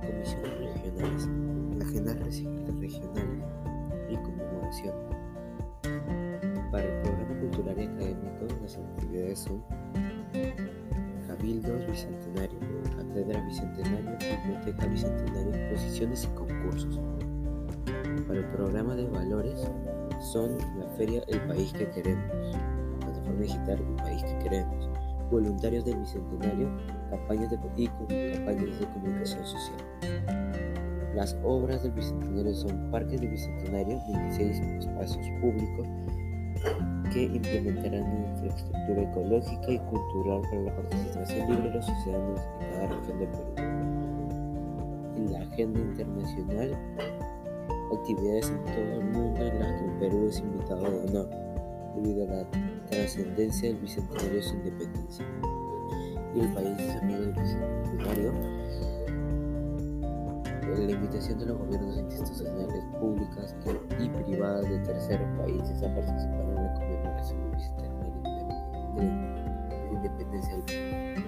Comisiones regionales, agendas regionales y conmemoración. Para el programa cultural y académico, las actividades son Cabildos Bicentenario, Cátedra Bicentenario, Biblioteca Bicentenario, exposiciones y concursos. Para el programa de valores son la feria El País que Queremos, plataforma digital El País que Queremos, voluntarios del Bicentenario, campañas de, y campañas de comunicación social. Las obras del Bicentenario son Parques del Bicentenario, 26 espacios públicos que implementarán infraestructura ecológica y cultural para la participación libre de los ciudadanos en cada región del Perú. En la agenda internacional, actividades en todo el mundo en las que el Perú es invitado de honor, debido a la trascendencia del bicentenario de su independencia. Y el país es amigo del bicentenario. La invitación de los gobiernos institucionales públicas y privadas de terceros países a participar en la conmemoración del bicentenario de la independencia del país.